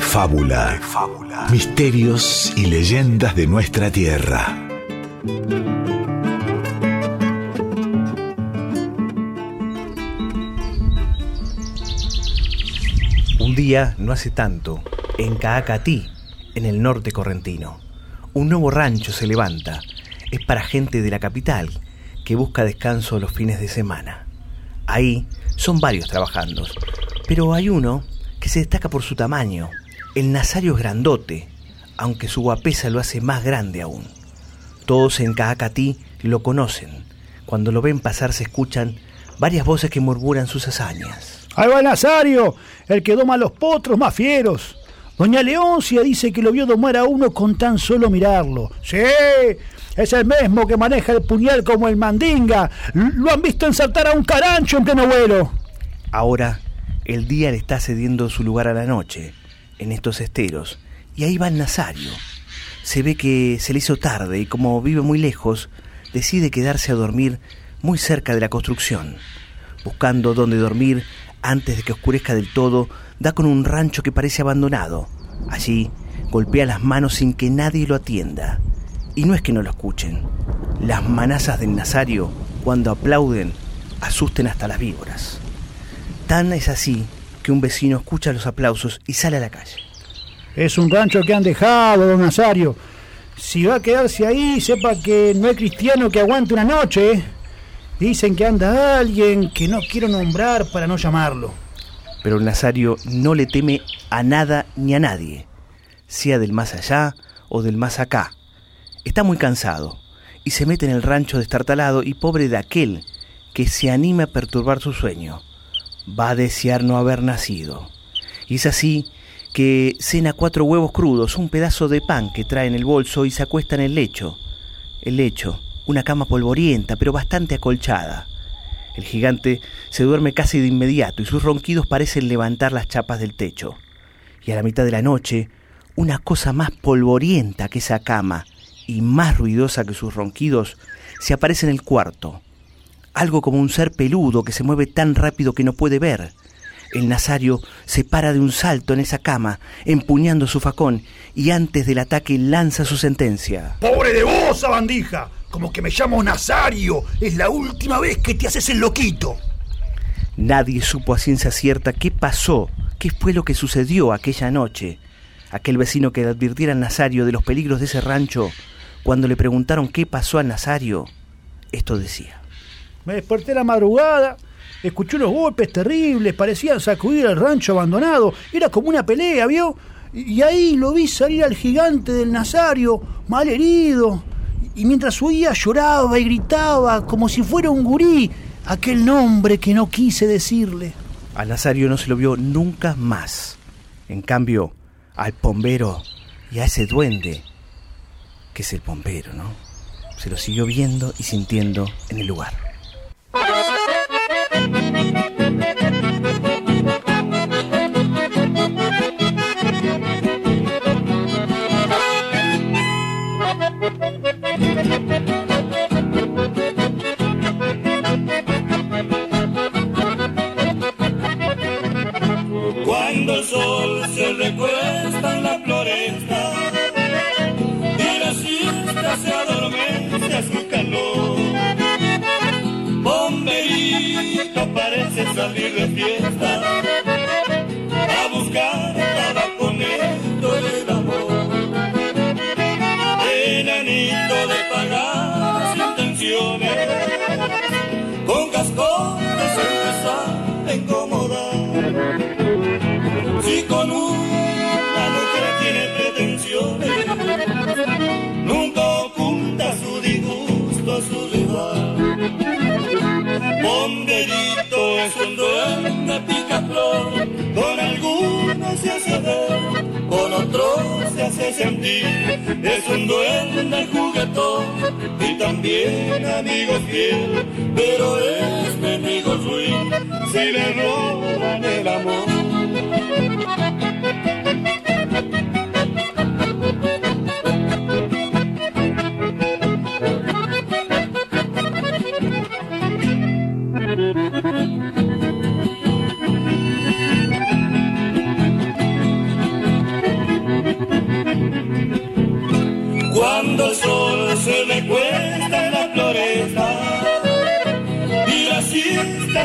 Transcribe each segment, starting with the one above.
fábula. Misterios y leyendas de nuestra tierra. Un día, no hace tanto, en Caacatí, en el norte correntino, un nuevo rancho se levanta. Es para gente de la capital que busca descanso los fines de semana. Ahí son varios trabajando, pero hay uno que se destaca por su tamaño. El Nazario es grandote, aunque su guapesa lo hace más grande aún. Todos en Caacatí lo conocen. Cuando lo ven pasar se escuchan varias voces que murmuran sus hazañas. Ahí va el Nazario, el que doma los potros más fieros. Doña Leoncia dice que lo vio domar a uno con tan solo mirarlo. Sí, es el mismo que maneja el puñal como el mandinga. Lo han visto ensartar a un carancho en pleno vuelo. Ahora el día le está cediendo su lugar a la noche, en estos esteros, y ahí va el Nazario. Se ve que se le hizo tarde y como vive muy lejos, decide quedarse a dormir muy cerca de la construcción. Buscando dónde dormir antes de que oscurezca del todo, da con un rancho que parece abandonado. Allí golpea las manos sin que nadie lo atienda. Y no es que no lo escuchen. Las manazas del Nazario, cuando aplauden, asusten hasta las víboras. Tan es así que un vecino escucha los aplausos y sale a la calle. Es un rancho que han dejado, don Nazario. Si va a quedarse ahí, sepa que no hay cristiano que aguante una noche. ¿eh? Dicen que anda alguien que no quiero nombrar para no llamarlo. Pero el Nazario no le teme a nada ni a nadie, sea del más allá o del más acá. Está muy cansado y se mete en el rancho destartalado y pobre de aquel que se anime a perturbar su sueño. Va a desear no haber nacido. Y es así que cena cuatro huevos crudos, un pedazo de pan que trae en el bolso y se acuesta en el lecho. El lecho, una cama polvorienta pero bastante acolchada. El gigante se duerme casi de inmediato y sus ronquidos parecen levantar las chapas del techo. Y a la mitad de la noche, una cosa más polvorienta que esa cama y más ruidosa que sus ronquidos, se aparece en el cuarto. Algo como un ser peludo que se mueve tan rápido que no puede ver. El Nazario se para de un salto en esa cama, empuñando su facón, y antes del ataque lanza su sentencia. ¡Pobre de vos, sabandija! Como que me llamo Nazario. Es la última vez que te haces el loquito. Nadie supo a ciencia cierta qué pasó, qué fue lo que sucedió aquella noche. Aquel vecino que advirtiera al Nazario de los peligros de ese rancho cuando le preguntaron qué pasó a Nazario, esto decía. Me desperté la madrugada, escuché unos golpes terribles, parecían sacudir el rancho abandonado, era como una pelea, ¿vio? Y ahí lo vi salir al gigante del Nazario, mal herido, y mientras huía lloraba y gritaba como si fuera un gurí, aquel nombre que no quise decirle. A Nazario no se lo vio nunca más. En cambio, al pombero y a ese duende que es el bombero, ¿no? Se lo siguió viendo y sintiendo en el lugar. Cuando el sol se recuesta en la floresta se adormece a su calor. Bomberito parece salir de fiesta a buscar a incomodar. Si con una mujer tiene pretensiones, nunca su rival. Bomberito es un duende picaflor, con algunos se hace ver, con otros se hace sentir. Es un duende juguetón y también amigos fiel, pero es enemigo ruin si le roban el amor.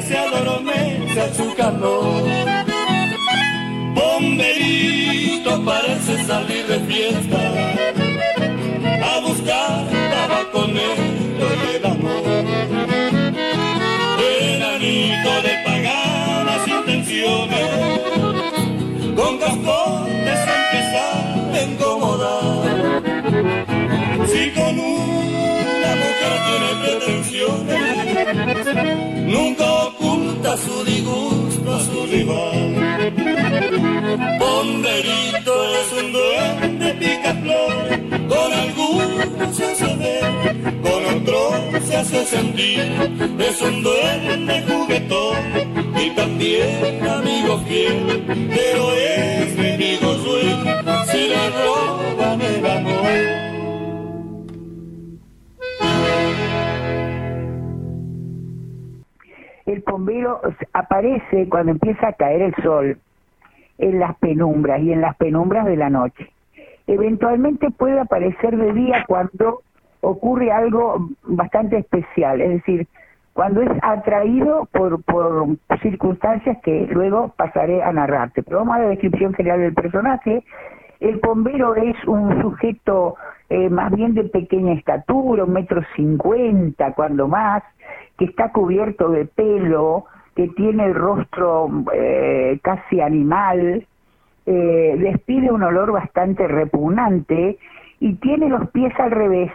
Se en su calor. Bomberito parece salir de fiesta a buscar tabaco negro y el amor. Enanito de paganas intenciones, con cascotes empezar a incomodar. Nunca oculta su disgusto a su rival. Bomberito es un duende picaflor, con algunos se hace ver, con otros se hace sentir. Es un duende juguetón y también amigo fiel, pero es mi amigo ruin si le roban el amor. El bombero aparece cuando empieza a caer el sol en las penumbras y en las penumbras de la noche. Eventualmente puede aparecer de día cuando ocurre algo bastante especial, es decir, cuando es atraído por, por circunstancias que luego pasaré a narrarte. Pero vamos a la descripción general del personaje. El bombero es un sujeto eh, más bien de pequeña estatura, un metro cincuenta, cuando más, que está cubierto de pelo, que tiene el rostro eh, casi animal, eh, despide un olor bastante repugnante y tiene los pies al revés,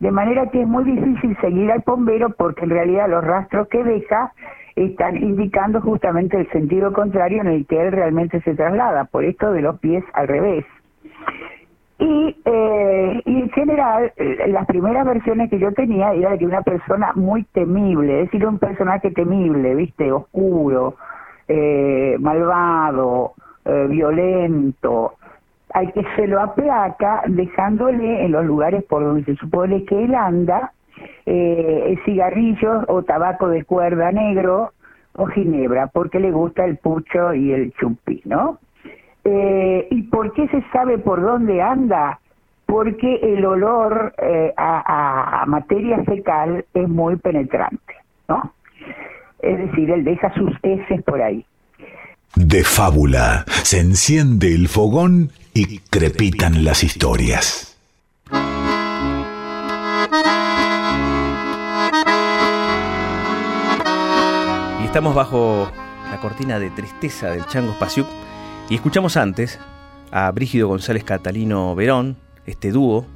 de manera que es muy difícil seguir al bombero porque en realidad los rastros que deja están indicando justamente el sentido contrario en el que él realmente se traslada, por esto de los pies al revés. Y, eh, y en general, eh, las primeras versiones que yo tenía era de una persona muy temible, es decir, un personaje temible, ¿viste? Oscuro, eh, malvado, eh, violento, al que se lo aplaca dejándole en los lugares por donde se supone que él anda eh, cigarrillos o tabaco de cuerda negro o ginebra, porque le gusta el pucho y el chumpi, ¿no? Eh, ¿Y por qué se sabe por dónde anda? Porque el olor eh, a, a materia fecal es muy penetrante, ¿no? Es decir, él deja sus heces por ahí. De fábula se enciende el fogón y crepitan las historias. Y estamos bajo la cortina de tristeza del Chango Spasiuk y escuchamos antes a Brígido González Catalino Verón, este dúo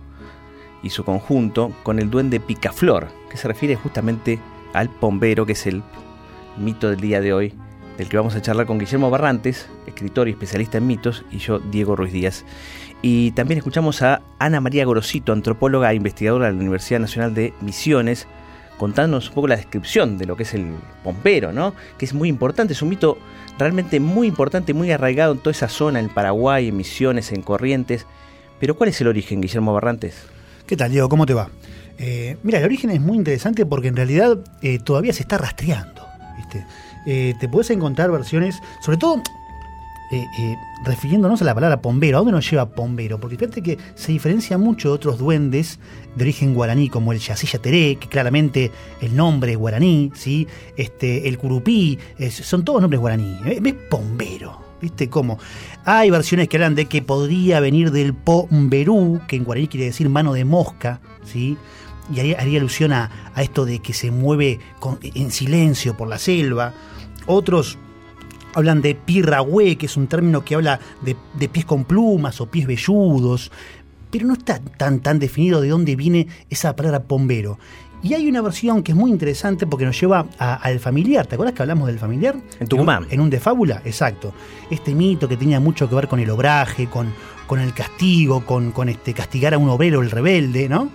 y su conjunto con el duende Picaflor, que se refiere justamente al pombero, que es el mito del día de hoy, del que vamos a charlar con Guillermo Barrantes, escritor y especialista en mitos, y yo, Diego Ruiz Díaz. Y también escuchamos a Ana María Gorosito, antropóloga e investigadora de la Universidad Nacional de Misiones, contándonos un poco la descripción de lo que es el pompero, ¿no? Que es muy importante, es un mito realmente muy importante, muy arraigado en toda esa zona, en Paraguay, en Misiones, en Corrientes. Pero ¿cuál es el origen, Guillermo Barrantes? ¿Qué tal, Diego? ¿Cómo te va? Eh, mira, el origen es muy interesante porque en realidad eh, todavía se está rastreando. ¿viste? Eh, te puedes encontrar versiones, sobre todo eh, eh, refiriéndonos a la palabra pombero. ¿A dónde nos lleva pombero? Porque fíjate que se diferencia mucho de otros duendes de origen guaraní, como el Yacilla Teré, que claramente el nombre es guaraní, ¿sí? este, el curupí, son todos nombres guaraní. ¿eh? Es pombero. ¿Viste cómo? Hay versiones que hablan de que podría venir del pomberú, que en guaraní quiere decir mano de mosca, ¿sí? Y haría, alusión a, a esto de que se mueve en silencio por la selva. Otros hablan de pirrahue, que es un término que habla de, de pies con plumas o pies velludos, pero no está tan, tan definido de dónde viene esa palabra pombero. Y hay una versión que es muy interesante porque nos lleva al familiar. ¿Te acuerdas que hablamos del familiar? En Tucumán. En un, en un de fábula, exacto. Este mito que tenía mucho que ver con el obraje, con, con el castigo, con, con este, castigar a un obrero, el rebelde, ¿no?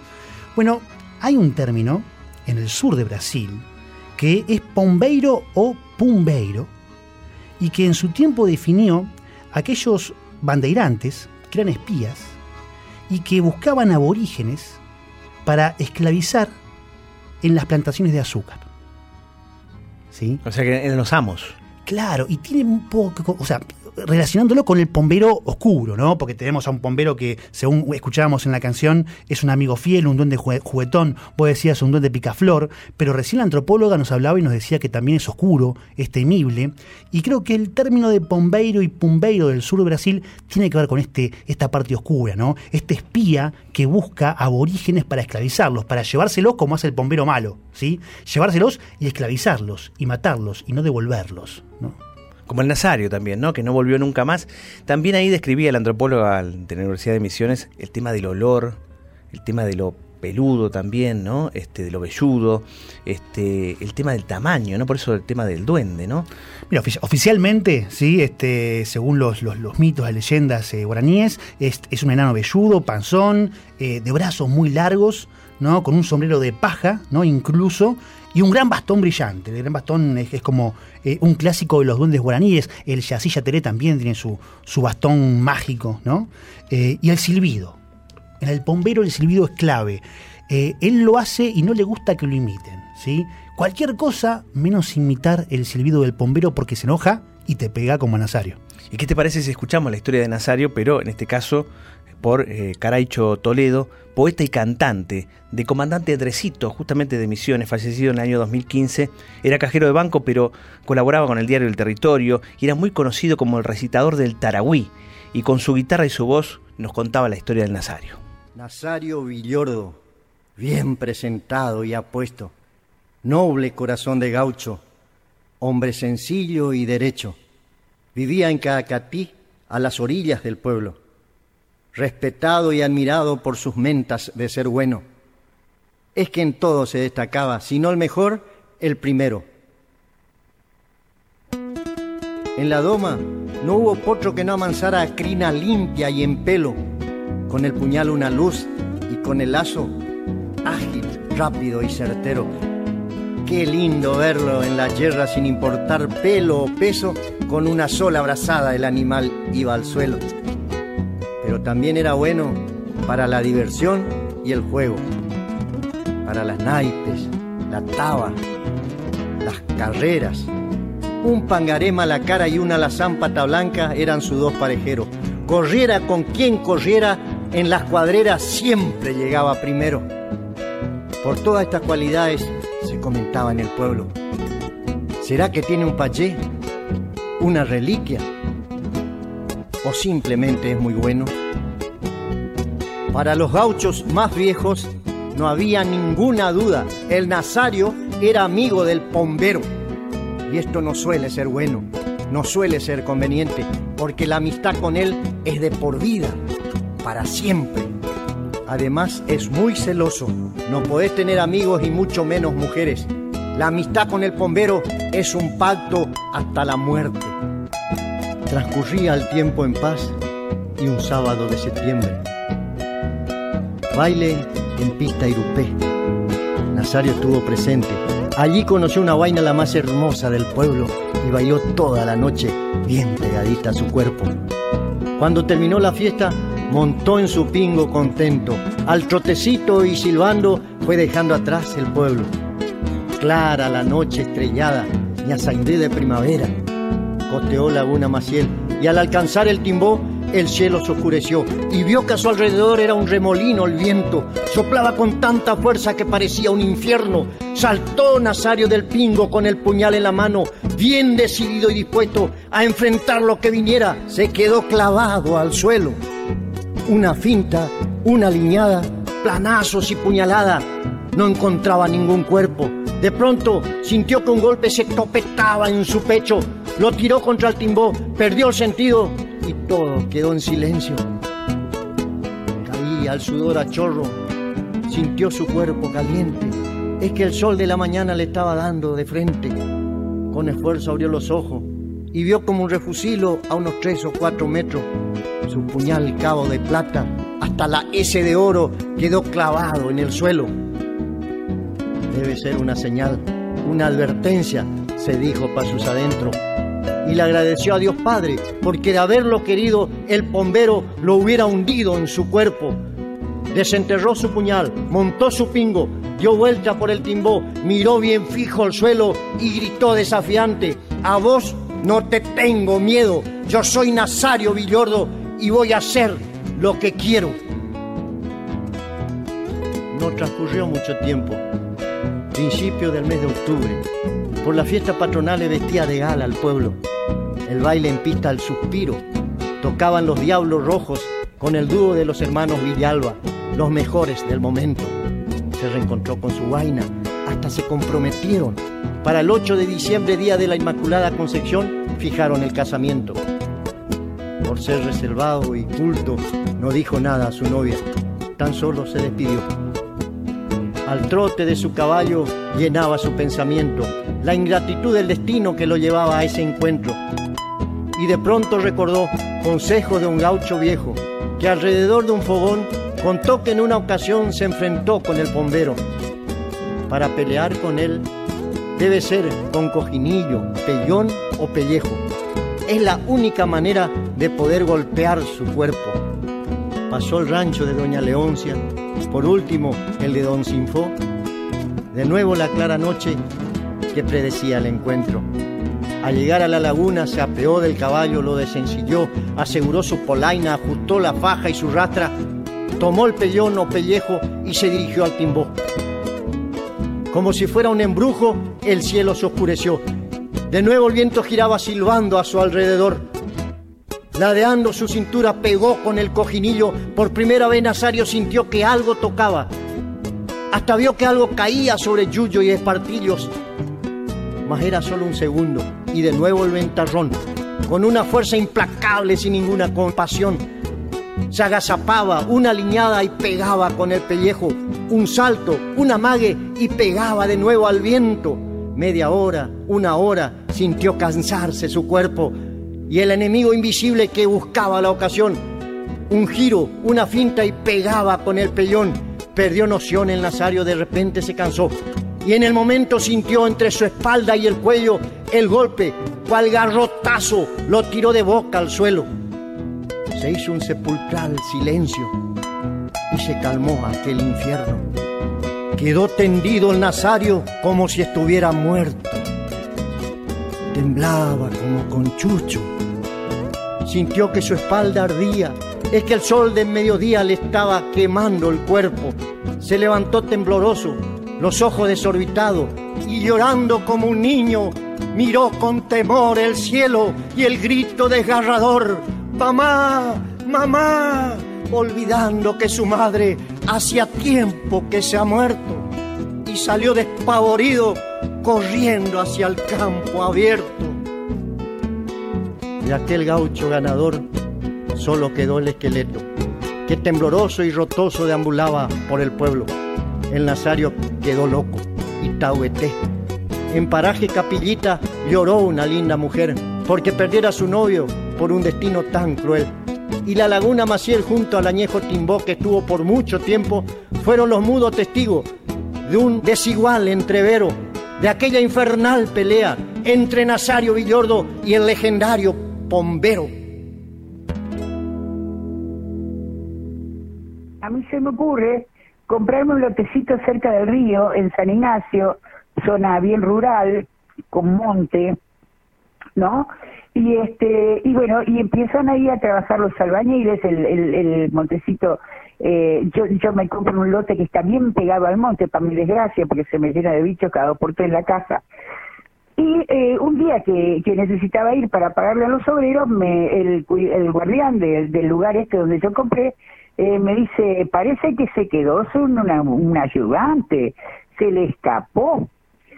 Bueno, hay un término en el sur de Brasil que es pombeiro o pumbeiro, y que en su tiempo definió aquellos bandeirantes que eran espías y que buscaban aborígenes para esclavizar en las plantaciones de azúcar. ¿Sí? O sea que eran los amos. Claro, y tiene un poco, o sea, relacionándolo con el pombero oscuro, ¿no? Porque tenemos a un pombero que, según escuchábamos en la canción, es un amigo fiel, un duende juguetón, vos decías un duende picaflor, pero recién la antropóloga nos hablaba y nos decía que también es oscuro, es temible, y creo que el término de pombeiro y pumbeiro del sur de Brasil tiene que ver con este, esta parte oscura, ¿no? Este espía que busca aborígenes para esclavizarlos, para llevárselos como hace el pombero malo, ¿sí? Llevárselos y esclavizarlos, y matarlos, y no devolverlos, ¿no? Como el Nazario también, ¿no? que no volvió nunca más. También ahí describía el antropólogo de la Universidad de Misiones el tema del olor, el tema de lo peludo también, ¿no? Este, de lo velludo, este, el tema del tamaño, ¿no? Por eso el tema del duende, ¿no? Mira, oficialmente, sí, este, según los, los, mitos, las leyendas eh, guaraníes, es, es, un enano velludo, panzón, eh, de brazos muy largos, ¿no? Con un sombrero de paja, ¿no? Incluso, y un gran bastón brillante. El gran bastón es, como eh, un clásico de los duendes guaraníes. El Yacilla Teré también tiene su, su bastón mágico, ¿no? Eh, y el silbido. En el pombero el silbido es clave. Eh, él lo hace y no le gusta que lo imiten, ¿sí? Cualquier cosa menos imitar el silbido del pombero porque se enoja y te pega como a Nazario. ¿Y qué te parece si escuchamos la historia de Nazario, pero en este caso por eh, Toledo, poeta y cantante, de comandante Andresito, justamente de Misiones, fallecido en el año 2015. Era cajero de banco, pero colaboraba con el diario El Territorio y era muy conocido como el recitador del Tarahui. Y con su guitarra y su voz nos contaba la historia del Nazario. Nazario Villordo, bien presentado y apuesto, noble corazón de gaucho, hombre sencillo y derecho. Vivía en Caacatí, a las orillas del pueblo respetado y admirado por sus mentas de ser bueno. Es que en todo se destacaba, si no el mejor, el primero. En la doma no hubo potro que no amansara a crina limpia y en pelo, con el puñal una luz y con el lazo ágil, rápido y certero. Qué lindo verlo en la yerra sin importar pelo o peso, con una sola brazada el animal iba al suelo también era bueno para la diversión y el juego, para las naipes, la taba, las carreras. Un pangarema a la cara y una la zampata blanca eran sus dos parejeros. Corriera con quien corriera, en las cuadreras siempre llegaba primero. Por todas estas cualidades se comentaba en el pueblo. ¿Será que tiene un payé? ¿Una reliquia? o simplemente es muy bueno? Para los gauchos más viejos no había ninguna duda, el nazario era amigo del pombero. Y esto no suele ser bueno, no suele ser conveniente, porque la amistad con él es de por vida, para siempre. Además es muy celoso, no podés tener amigos y mucho menos mujeres. La amistad con el pombero es un pacto hasta la muerte. Transcurría el tiempo en paz y un sábado de septiembre. Baile en pista Irupé. Nazario estuvo presente. Allí conoció una vaina la más hermosa del pueblo y bailó toda la noche bien pegadita a su cuerpo. Cuando terminó la fiesta, montó en su pingo contento. Al trotecito y silbando fue dejando atrás el pueblo. Clara la noche estrellada, ñazaindé de primavera costeó Laguna Maciel y al alcanzar el timbó el cielo se oscureció y vio que a su alrededor era un remolino el viento. Soplaba con tanta fuerza que parecía un infierno. Saltó Nazario del Pingo con el puñal en la mano, bien decidido y dispuesto a enfrentar lo que viniera. Se quedó clavado al suelo. Una finta, una liñada, planazos y puñalada. No encontraba ningún cuerpo. De pronto sintió que un golpe se topetaba en su pecho lo tiró contra el timbó, perdió el sentido y todo quedó en silencio. Caía el sudor a chorro, sintió su cuerpo caliente. Es que el sol de la mañana le estaba dando de frente. Con esfuerzo abrió los ojos y vio como un refusilo a unos tres o cuatro metros. Su puñal cabo de plata, hasta la S de oro, quedó clavado en el suelo. Debe ser una señal, una advertencia, se dijo para sus adentros y le agradeció a Dios Padre, porque de haberlo querido el pombero lo hubiera hundido en su cuerpo. Desenterró su puñal, montó su pingo, dio vuelta por el timbó, miró bien fijo al suelo y gritó desafiante, a vos No te tengo miedo. Yo soy Nazario Villordo y voy a hacer lo que quiero. No transcurrió mucho tiempo. Principio del mes de octubre. Por la fiesta patronal le vestía de gala al pueblo. El baile en pista al suspiro. Tocaban los Diablos Rojos con el dúo de los hermanos Villalba, los mejores del momento. Se reencontró con su vaina, hasta se comprometieron. Para el 8 de diciembre, día de la Inmaculada Concepción, fijaron el casamiento. Por ser reservado y culto, no dijo nada a su novia, tan solo se despidió. Al trote de su caballo llenaba su pensamiento, la ingratitud del destino que lo llevaba a ese encuentro. Y de pronto recordó consejo de un gaucho viejo, que alrededor de un fogón contó que en una ocasión se enfrentó con el bombero. Para pelear con él debe ser con cojinillo, pellón o pellejo. Es la única manera de poder golpear su cuerpo. Pasó el rancho de Doña Leoncia, por último el de Don Sinfó. De nuevo la clara noche que predecía el encuentro. Al llegar a la laguna se apeó del caballo, lo desencilló, aseguró su polaina, ajustó la faja y su rastra, tomó el pellón o pellejo y se dirigió al timbó. Como si fuera un embrujo, el cielo se oscureció. De nuevo el viento giraba silbando a su alrededor. Ladeando su cintura pegó con el cojinillo. Por primera vez Nazario sintió que algo tocaba. Hasta vio que algo caía sobre Yuyo y espartillos. Mas era solo un segundo y de nuevo el ventarrón, con una fuerza implacable sin ninguna compasión. Se agazapaba una liñada y pegaba con el pellejo, un salto, un amague y pegaba de nuevo al viento. Media hora, una hora, sintió cansarse su cuerpo y el enemigo invisible que buscaba la ocasión. Un giro, una finta y pegaba con el pellón. Perdió noción el Nazario, de repente se cansó y en el momento sintió entre su espalda y el cuello el golpe, cual garrotazo lo tiró de boca al suelo. Se hizo un sepulcral silencio y se calmó aquel infierno. Quedó tendido el Nazario como si estuviera muerto. Temblaba como con chucho. Sintió que su espalda ardía. Es que el sol de mediodía le estaba quemando el cuerpo. Se levantó tembloroso, los ojos desorbitados y llorando como un niño, miró con temor el cielo y el grito desgarrador, mamá, mamá, olvidando que su madre hacía tiempo que se ha muerto y salió despavorido corriendo hacia el campo abierto. De aquel gaucho ganador solo quedó el esqueleto, que tembloroso y rotoso deambulaba por el pueblo. El Nazario quedó loco y taueté. En paraje Capillita lloró una linda mujer porque perdiera a su novio por un destino tan cruel. Y la laguna Maciel junto al añejo Timbó que estuvo por mucho tiempo fueron los mudos testigos de un desigual entrevero, de aquella infernal pelea entre Nazario Villordo y el legendario Pombero. A mí se me ocurre comprarme un lotecito cerca del río, en San Ignacio, zona bien rural, con monte, ¿no? Y este y bueno, y empiezan ahí a trabajar los albañiles, el, montecito, eh, yo, yo me compro un lote que está bien pegado al monte, para mi desgracia, porque se me llena de bichos cada dos por en la casa. Y eh, un día que, necesitaba ir para pagarle a los obreros, me, el, el guardián del lugar este donde yo compré, eh, me dice, parece que se quedó sin una, un ayudante, se le escapó.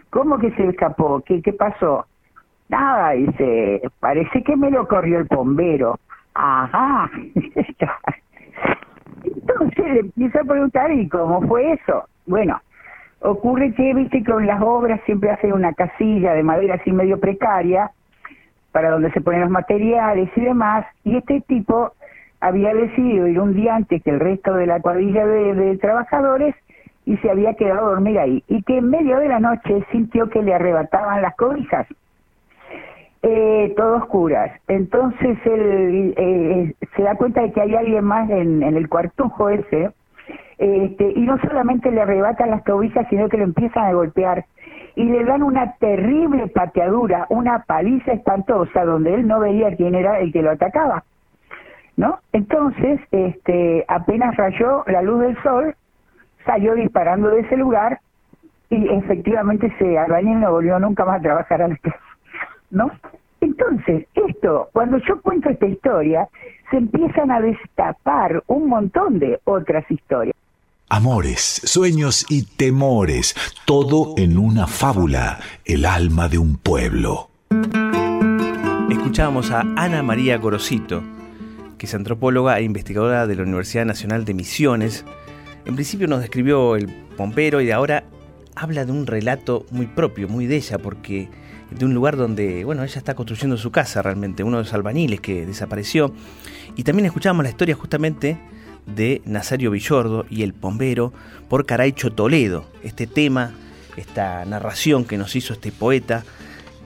¿Cómo que se le escapó? ¿Qué, qué pasó? Nada, dice, parece que me lo corrió el bombero. Ajá. Entonces le empiezo a preguntar, ¿y cómo fue eso? Bueno, ocurre que, viste, con las obras siempre hacen una casilla de madera así medio precaria, para donde se ponen los materiales y demás, y este tipo había decidido ir un día antes que el resto de la cuadrilla de, trabajadores y se había quedado a dormir ahí. Y que en medio de la noche sintió que le arrebataban las cobijas, eh, todo oscuras. Entonces él eh, se da cuenta de que hay alguien más en, el cuartujo ese, este, y no solamente le arrebatan las cobijas, sino que le empiezan a golpear. y le dan una terrible pateadura, una paliza espantosa donde él no veía quién era el que lo atacaba. ¿No? Entonces, este, apenas rayó la luz del sol, salió disparando de ese lugar y efectivamente se albañil no volvió nunca más a trabajar a casa. ¿No? Entonces, esto, cuando yo cuento esta historia, se empiezan a destapar un montón de otras historias. Amores, sueños y temores, todo en una fábula, el alma de un pueblo. Escuchábamos a Ana María Gorosito, que es antropóloga e investigadora de la Universidad Nacional de Misiones. En principio nos describió el pompero y ahora habla de un relato muy propio, muy de ella, porque de un lugar donde, bueno, ella está construyendo su casa realmente, uno de los albaniles que desapareció. Y también escuchamos la historia justamente de Nazario Villordo y el Pombero por Caraicho Toledo, este tema, esta narración que nos hizo este poeta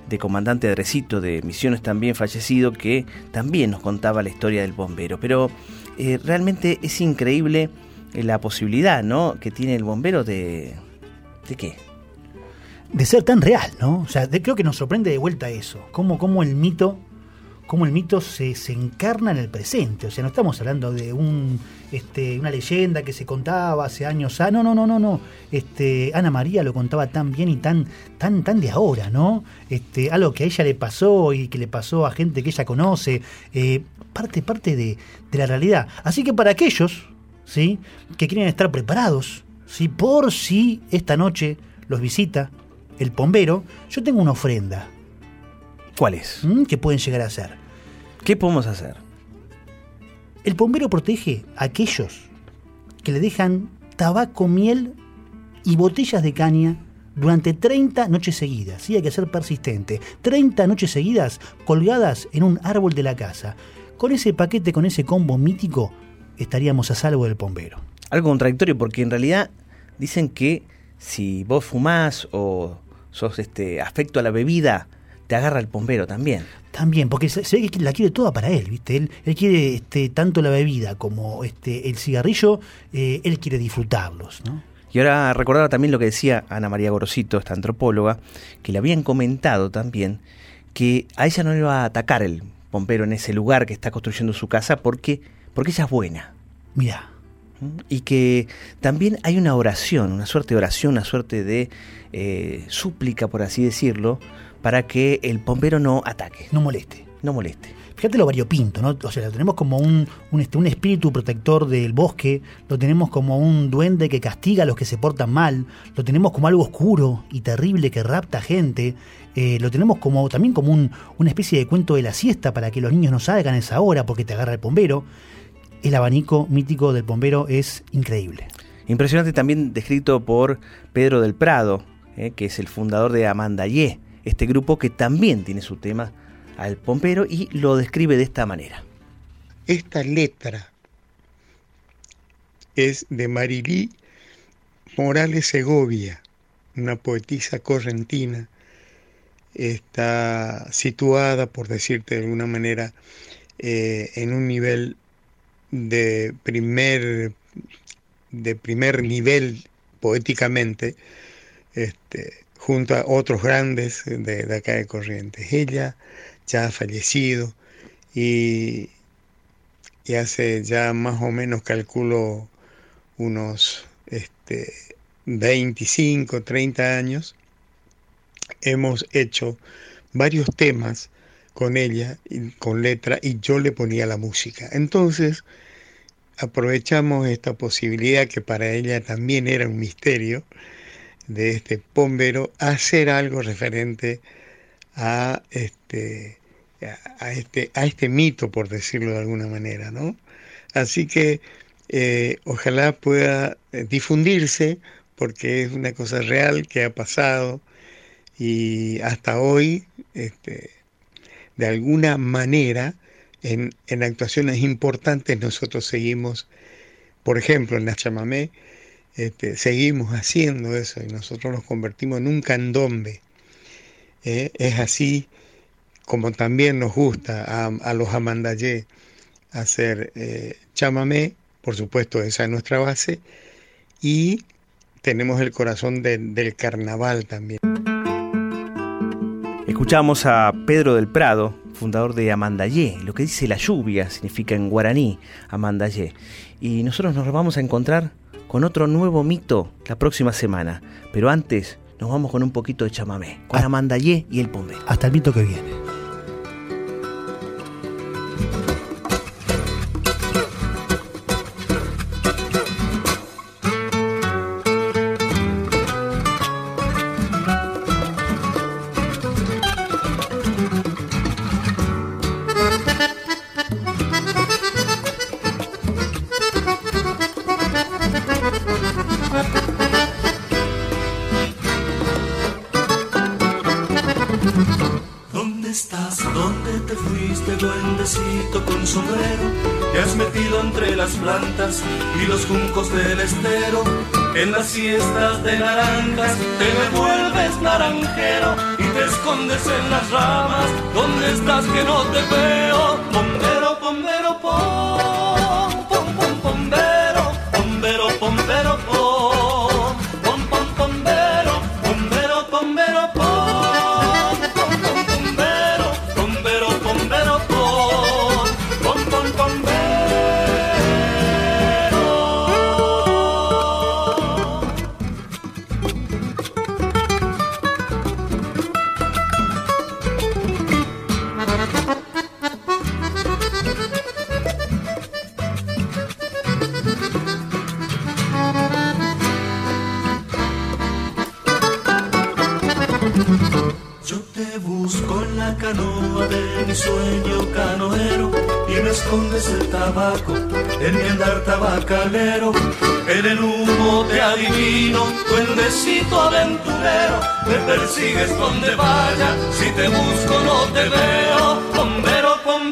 de comandante Adrecito de Misiones también fallecido, que también nos contaba la historia del bombero. Pero eh, realmente es increíble eh, la posibilidad ¿no? que tiene el bombero de... ¿De qué? de ser tan real, ¿no? O sea, creo que nos sorprende de vuelta eso, cómo, cómo el mito, cómo el mito se, encarna en el presente. O sea, no estamos hablando de un, este, una leyenda que se contaba hace años. Ah, no, no, no, no, no. Este, Ana María lo contaba tan bien y tan, tan, tan de ahora, ¿no? Este, algo que a ella le pasó y que le pasó a gente que ella conoce. Eh, parte, parte de, de la realidad. Así que para aquellos, ¿sí? Que quieren estar preparados, ¿sí? Por si esta noche los visita el pombero, yo tengo una ofrenda. ¿Cuál es? ¿Mm? ¿Qué pueden llegar a hacer? ¿Qué podemos hacer? El pombero protege a aquellos que le dejan tabaco, miel y botellas de caña durante 30 noches seguidas. Sí, hay que ser persistente. 30 noches seguidas colgadas en un árbol de la casa. Con ese paquete, con ese combo mítico, estaríamos a salvo del pombero. Algo contradictorio porque en realidad dicen que si vos fumás o sos este afecto a la bebida, te agarra el pombero también. También, porque se, ve que la quiere toda para él, ¿viste? Él, él quiere este, tanto la bebida como este, el cigarrillo, eh, él quiere disfrutarlos, ¿no? Y ahora recordaba también lo que decía Ana María Gorosito, esta antropóloga, que le habían comentado también que a ella no le va a atacar el pompero en ese lugar que está construyendo su casa porque, porque ella es buena. Mira. Y que también hay una oración, una suerte de oración, una suerte de eh, súplica, por así decirlo, para que el pompero no ataque. No moleste. No moleste. Fíjate lo variopinto, ¿no? O sea, lo tenemos como un, un, este, un espíritu protector del bosque, lo tenemos como un duende que castiga a los que se portan mal, lo tenemos como algo oscuro y terrible que rapta gente, eh, lo tenemos como también como un, una especie de cuento de la siesta para que los niños no salgan a esa hora porque te agarra el pombero. El abanico mítico del pombero es increíble. Impresionante también descrito por Pedro del Prado, eh, que es el fundador de Amandayé, este grupo que también tiene su tema al pompero y lo describe de esta manera. Esta letra es de Marilí Morales Segovia, una poetisa correntina. Está situada, por decirte de alguna manera, eh, en un nivel de primer, de primer nivel poéticamente, este, junto a otros grandes de, acá de Corrientes. Ella ya ha fallecido y, y, hace ya más o menos, calculo, unos este, 25, 30 años, hemos hecho varios temas con ella, con letra, y yo le ponía la música. Entonces, aprovechamos esta posibilidad que para ella también era un misterio, de este pombero hacer algo referente a este, a este, a este mito, por decirlo de alguna manera, ¿no? Así que eh, ojalá pueda eh, difundirse, porque es una cosa real que ha pasado y hasta hoy, este, de alguna manera, en, en actuaciones importantes nosotros seguimos, por ejemplo, en la chamamé, este, seguimos haciendo eso y nosotros nos convertimos en un candombe. ¿eh? es así como también nos gusta a, los amandayé hacer eh, chamamé, por supuesto esa es nuestra base, y tenemos el corazón del carnaval también. Escuchamos a Pedro del Prado, fundador de Amandayé. Lo que dice la lluvia significa en guaraní Amandayé. Y nosotros nos vamos a encontrar con otro nuevo mito la próxima semana. Pero antes nos vamos con un poquito de chamamé, con Ah. Amandayé y el Pombe. Hasta el mito que viene. Te has metido entre las plantas y los juncos del estero. En las siestas de naranjas te me vuelves naranjero y te escondes en las ramas. ¿Dónde estás que no te veo? Bombero, bombero, Yo te busco en la canoa de mi sueño canoero y me escondes el tabaco en mi andar tabacalero. En el humo te adivino, duendecito aventurero, me persigues donde vaya, si te busco no te veo. Bombero, bombero,